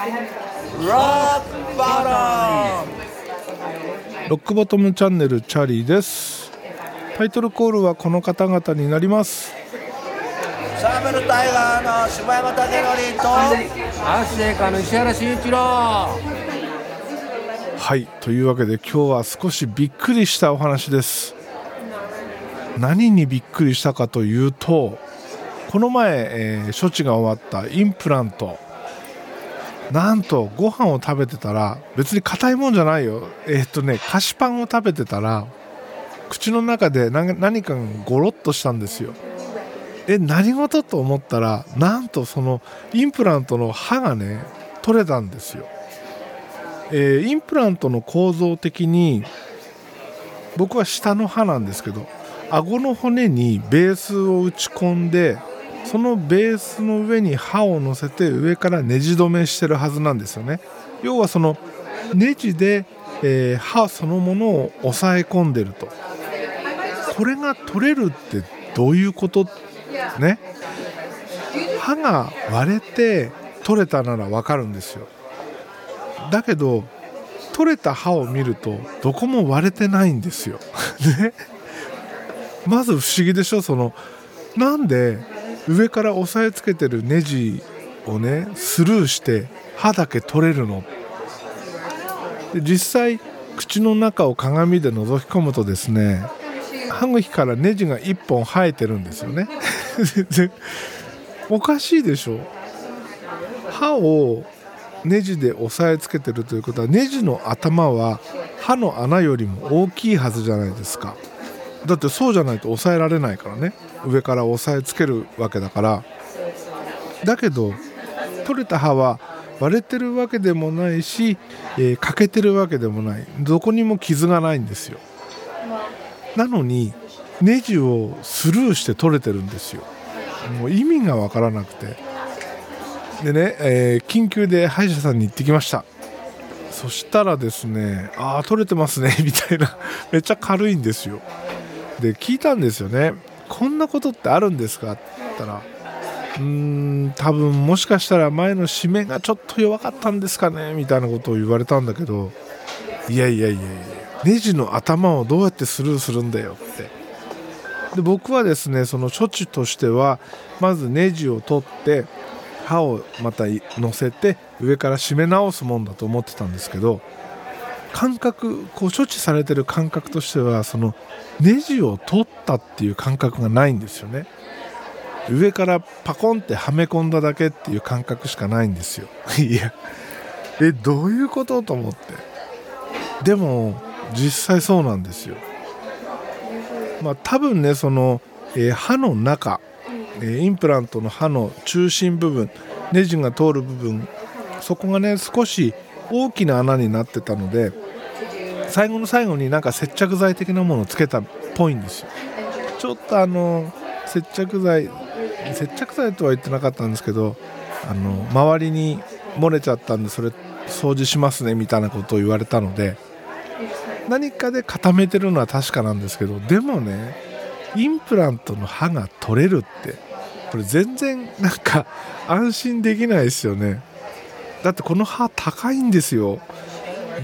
ロックボトムチャンネルチャーリーです。タイトルコールはこの方々になります。サーベルタイガーの柴山武則とアッシェイカーの石原慎一郎。はいというわけで今日は少しびっくりしたお話です。何にびっくりしたかというとこの前、えー、処置が終わったインプラントなんとご飯を食べてたら別に硬いもんじゃないよ。えー、っとね菓子パンを食べてたら口の中で何かがゴロッとしたんですよ。え何事と思ったらなんとそのインプラントの歯がね取れたんですよ、えー、インプラントの構造的に僕は下の歯なんですけど顎の骨にベースを打ち込んでそのベースの上に刃を乗せて上からネジ止めしてるはずなんですよね。要はそのネジで、えー、刃そのものを押さえ込んでると。これが取れるってどういうことね？歯が割れて取れたならわかるんですよ。だけど取れた歯を見るとどこも割れてないんですよ。ね？まず不思議でしょ？そのなんで上から押さえつけてるネジをねスルーして歯だけ取れるの。で実際口の中を鏡で覗き込むとですね歯茎からネジが1本生えてるんですよね。おかしいでしょ。歯をネジで押さえつけてるということはネジの頭は歯の穴よりも大きいはずじゃないですか。だってそうじゃないと抑えられないからね。上から押さえつけるわけだから。だけど取れた歯は割れてるわけでもないし、えー、欠けてるわけでもない。どこにも傷がないんですよ。なのにネジをスルーして取れてるんですよ。もう意味が分からなくて。でね、えー、緊急で歯医者さんに行ってきました。そしたらですねああ取れてますねみたいな。めっちゃ軽いんですよ。で聞いたんですよね。こんなことってあるんですかって言ったらうん多分もしかしたら前の締めがちょっと弱かったんですかねみたいなことを言われたんだけどいやいやいやいやネジの頭をどうやってスルーするんだよって。で僕はですねその処置としてはまずネジを取って刃をまた乗せて上から締め直すもんだと思ってたんですけど感覚こう処置されてる感覚としてはそのネジを取ったっていう感覚がないんですよね。上からパコンってはめ込んだだけっていう感覚しかないんですよ。いや。えどういうことと思って。でも実際そうなんですよ。まあ多分ねその、えー、歯の中、えー、インプラントの歯の中心部分ネジが通る部分そこがね少し大きな穴になってたので最後の最後になんか接着剤的なものをつけたっぽいんですよ。ちょっとあの接着剤接着剤とは言ってなかったんですけどあの周りに漏れちゃったんでそれ掃除しますねみたいなことを言われたので何かで固めてるのは確かなんですけどでもねインプラントの歯が取れるってこれ全然なんか安心できないですよね。だってこの歯高いんですよ。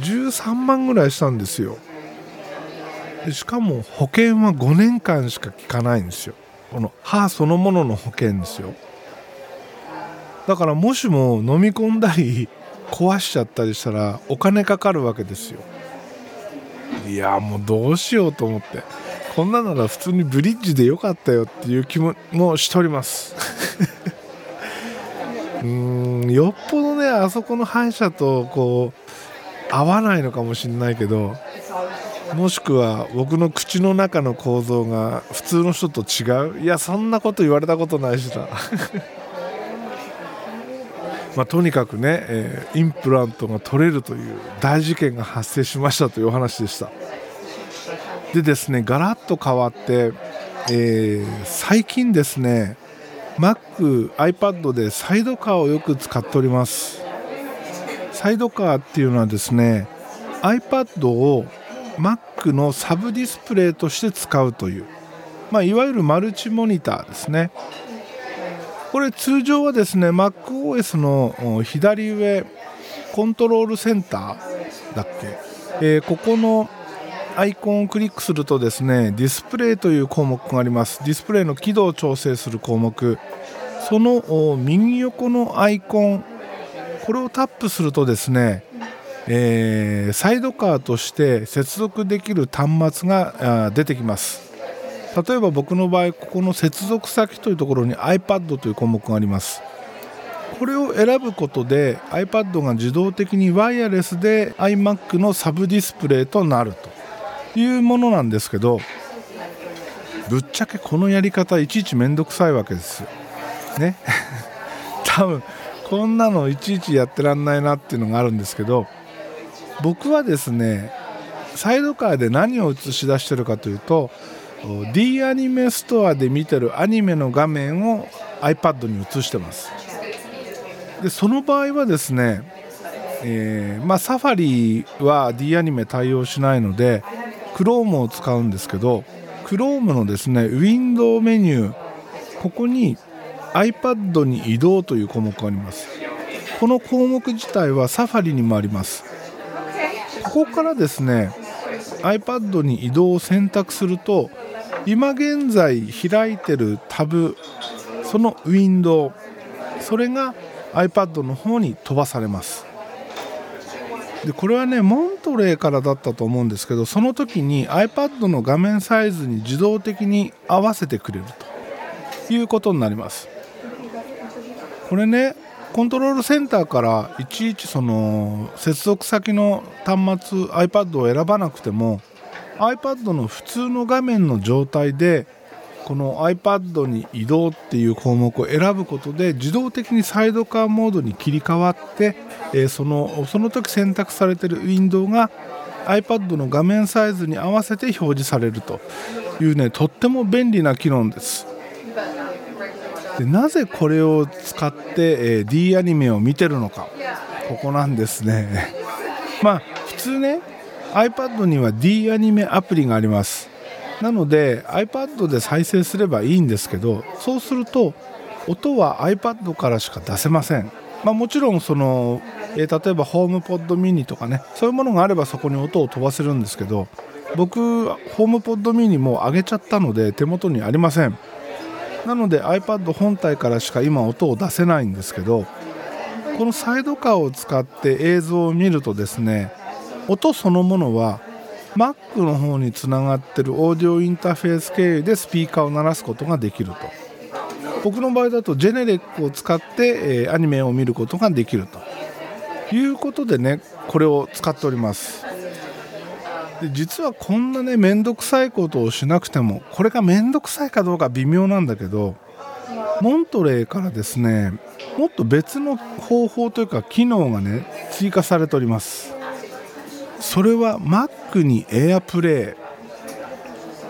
13万ぐらいしたんですよ。でしかも保険は5年間しか効かないんですよ。この歯そのものの保険ですよ。だからもしも飲み込んだり壊しちゃったりしたらお金かかるわけですよ。いやもうどうしようと思って。こんななら普通にブリッジでよかったよっていう気もしております。うんよっぽどねあそこの歯医者とこう合わないのかもしれないけどもしくは僕の口の中の構造が普通の人と違う？いやそんなこと言われたことないしだ まあ、とにかくね、えー、インプラントが取れるという大事件が発生しましたというお話でした。でですねガラッと変わって、えー、最近ですね Mac、iPad でサイドカーをよく使っております。サイドカーっていうのはですね iPad を Mac のサブディスプレイとして使うという、まあ、いわゆるマルチモニターですね。これ通常はですね MacOS の左上コントロールセンターだっけ、えー、ここのアイコンをクリックするとですねディスプレイという項目があります。ディスプレイの輝度を調整する項目。その右横のアイコンこれをタップするとですね、えー、サイドカーとして接続できる端末が出てきます。例えば僕の場合ここの接続先というところに iPad という項目があります。これを選ぶことで iPad が自動的にワイヤレスで iMac のサブディスプレイとなると。いうものなんですけどぶっちゃけこのやり方いちいちめんどくさいわけですよ。ね。多分こんなのいちいちやってらんないなっていうのがあるんですけど僕はですねサイドカーで何を映し出してるかというと D アニメストアで見てるアニメの画面を iPad に映してます。でその場合はですね、えー、まあ、サファリは D アニメ対応しないので Chrome を使うんですけど Chrome のですねウィンドウメニューここに iPad に移動という項目があります。この項目自体はサファリにもあります。ここからですね iPad に移動を選択すると今現在開いてるタブそのウィンドウそれが iPad の方に飛ばされます。でこれはねモントレーからだったと思うんですけどその時に iPad の画面サイズに自動的に合わせてくれると。いうことになります。これねコントロールセンターからいちいちその接続先の端末 iPad を選ばなくても iPad の普通の画面の状態でこの iPad に移動っていう項目を選ぶことで自動的にサイドカーモードに切り替わって、えそのその時選択されてるウィンドウが iPad の画面サイズに合わせて表示されるというねとっても便利な機能です。でなぜこれを使って、え D アニメを見てるのか。ここなんですね。まあ普通ね iPad には D アニメアプリがあります。なので iPad で再生すればいいんですけどそうすると音は iPad からしか出せません、まあ、もちろんその、えー、例えばホームポッドミニとかねそういうものがあればそこに音を飛ばせるんですけど僕ホームポッドミニも上げちゃったので手元にありません。なので iPad 本体からしか今音を出せないんですけどこのサイドカーを使って映像を見るとですね音そのものは Mac の方につながってるオーディオインターフェース経由でスピーカーを鳴らすことができると。僕の場合だとジェネレックを使って、えー、アニメを見ることができると。いうことでねこれを使っております。で実はこんなね面倒くさいことをしなくてもこれが面倒くさいかどうか微妙なんだけどモントレーからですねもっと別の方法というか機能がね追加されております。それは Mac に AirPlay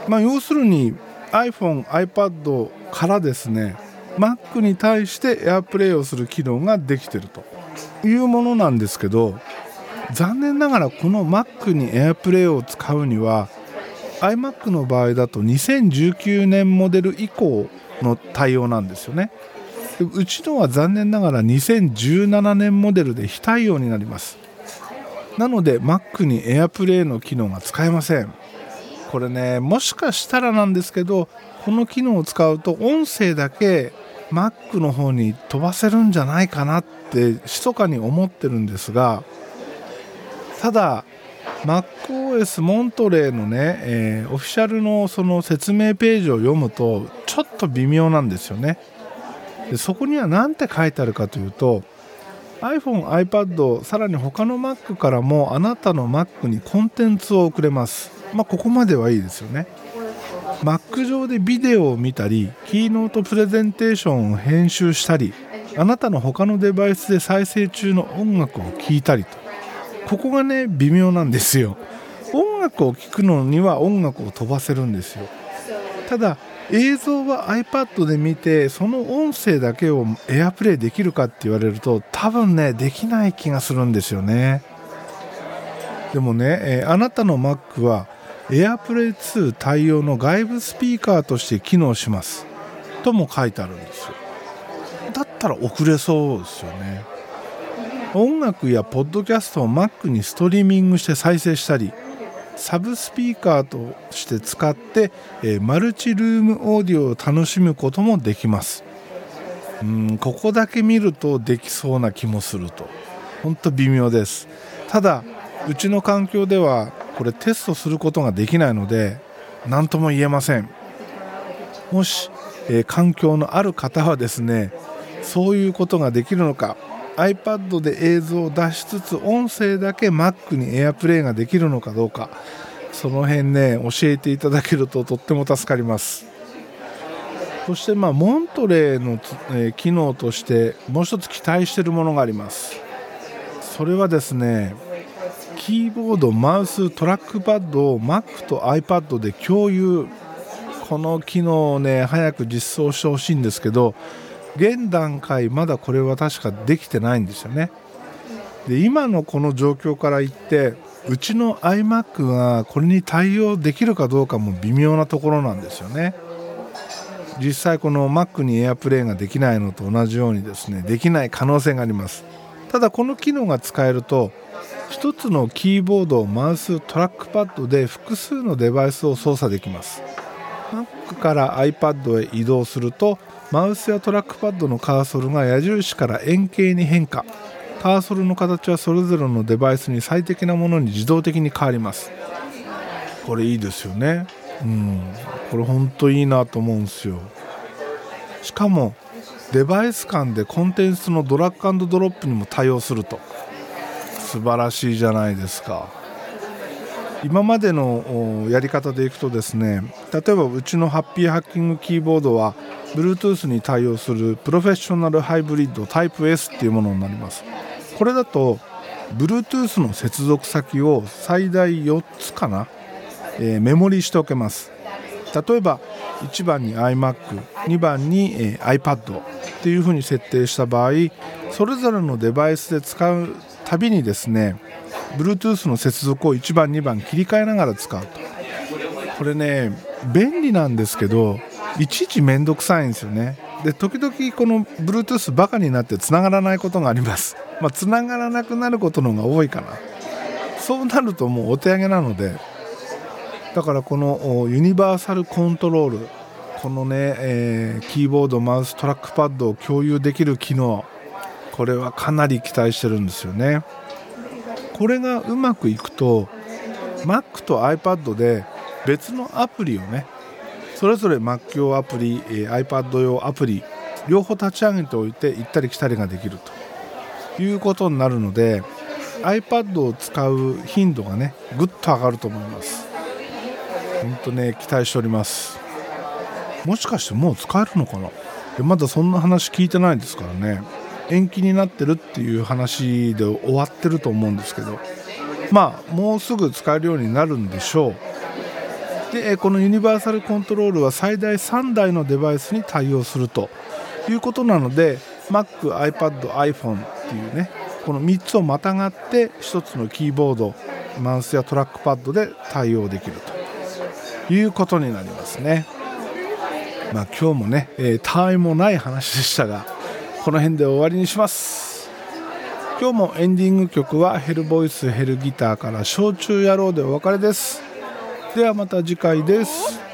まあ要するに iPhone、iPad からですね Mac に対して AirPlay をする機能ができてるというものなんですけど残念ながらこの Mac に AirPlay を使うには iMac の場合だと2019年モデル以降の対応なんですよね。うちのは残念ながら2017年モデルで非対応になります。なので Mac に AirPlay の機能が使えません。これねもしかしたらなんですけどこの機能を使うと音声だけ Mac の方に飛ばせるんじゃないかなって密かに思ってるんですがただ MacOS モントレーのね、えー、オフィシャルのその説明ページを読むとちょっと微妙なんですよね。でそこには何て書いてあるかというと iPhone、iPad さらに他の Mac からもあなたの Mac にコンテンツを送れます。まあここまではいいですよね。Mac 上でビデオを見たりキーノートプレゼンテーションを編集したりあなたの他のデバイスで再生中の音楽を聴いたりと。ここがね微妙なんですよ。音楽を聴くのには音楽を飛ばせるんですよ。ただ映像は iPad で見てその音声だけを AirPlay できるかって言われると多分ねできない気がするんですよね。でもね、えー、あなたの Mac は AirPlay2 対応の外部スピーカーとして機能します。とも書いてあるんですよ。だったら遅れそうですよね。音楽やポッドキャストを Mac にストリーミングして再生したりサブスピーカーとして使って、えー、マルチルームオーディオを楽しむこともできます。うんここだけ見るとできそうな気もすると。本当微妙です。ただうちの環境ではこれテストすることができないので何とも言えません。もし、えー、環境のある方はですねそういうことができるのか iPad で映像を出しつつ音声だけ Mac に AirPlay ができるのかどうか。その辺ね教えていただけると とっても助かります。そしてまあモントレーの、機能としてもう一つ期待しているものがあります。それはですねキーボードマウストラックパッドを Mac と iPad で共有。この機能をね早く実装してほしいんですけど現段階まだこれは確かできてないんですよね。で今のこの状況から言ってうちの iMac がこれに対応できるかどうかも微妙なところなんですよね。実際この Mac に AirPlay ができないのと同じようにですねできない可能性があります。ただこの機能が使えると1つのキーボードマウストラックパッドで複数のデバイスを操作できます。Mac から iPad へ移動するとマウスやトラックパッドのカーソルが矢印から円形に変化。カーソルの形はそれぞれのデバイスに最適なものに自動的に変わります。これいいですよね。うん。これほんといいなと思うんですよ。しかもデバイス間でコンテンツのドラッグドロップにも対応すると。素晴らしいじゃないですか。今までのやり方でいくとですね例えばうちのハッピーハッキングキーボードは Bluetooth に対応するプロフェッショナルハイブリッドタイプ S っていうものになります。これだと Bluetooth の接続先を最大4つかな、えー、メモリーしておけます。例えば1番に iMac2 番に、えー、iPad っていうふうに設定した場合それぞれのデバイスで使うたびにですね Bluetooth の接続を1番2番切り替えながら使うと。これね便利なんですけどいちいち面倒くさいんですよね。で時々この Bluetooth バカになってつながらないことがあります。まあつながらなくなることの方が多いかな。そうなるともうお手上げなのでだからこのユニバーサルコントロール。このね、えー、キーボードマウストラックパッドを共有できる機能。これはかなり期待してるんですよね。これがうまくいくと Mac と iPad で別のアプリをねそれぞれ Mac 用アプリ、iPad 用アプリ両方立ち上げておいて行ったり来たりができると。いうことになるので iPad を使う頻度がねぐっと上がると思います。本当ね期待しております。もしかしてもう使えるのかな？まだそんな話聞いてないですからね。延期になってるっていう話で終わってると思うんですけどまあもうすぐ使えるようになるんでしょうでこのユニバーサルコントロールは最大3台のデバイスに対応するということなので Mac、iPad、iPhone っていうねこの3つをまたがって1つのキーボードマウスやトラックパッドで対応できるということになりますね。まあ、今日もね、えー、たわいもない話でしたがこの辺で終わりにします。今日もエンディング曲はヘルボイスヘルギターから「焼酎野郎」でお別れです。ではまた次回です。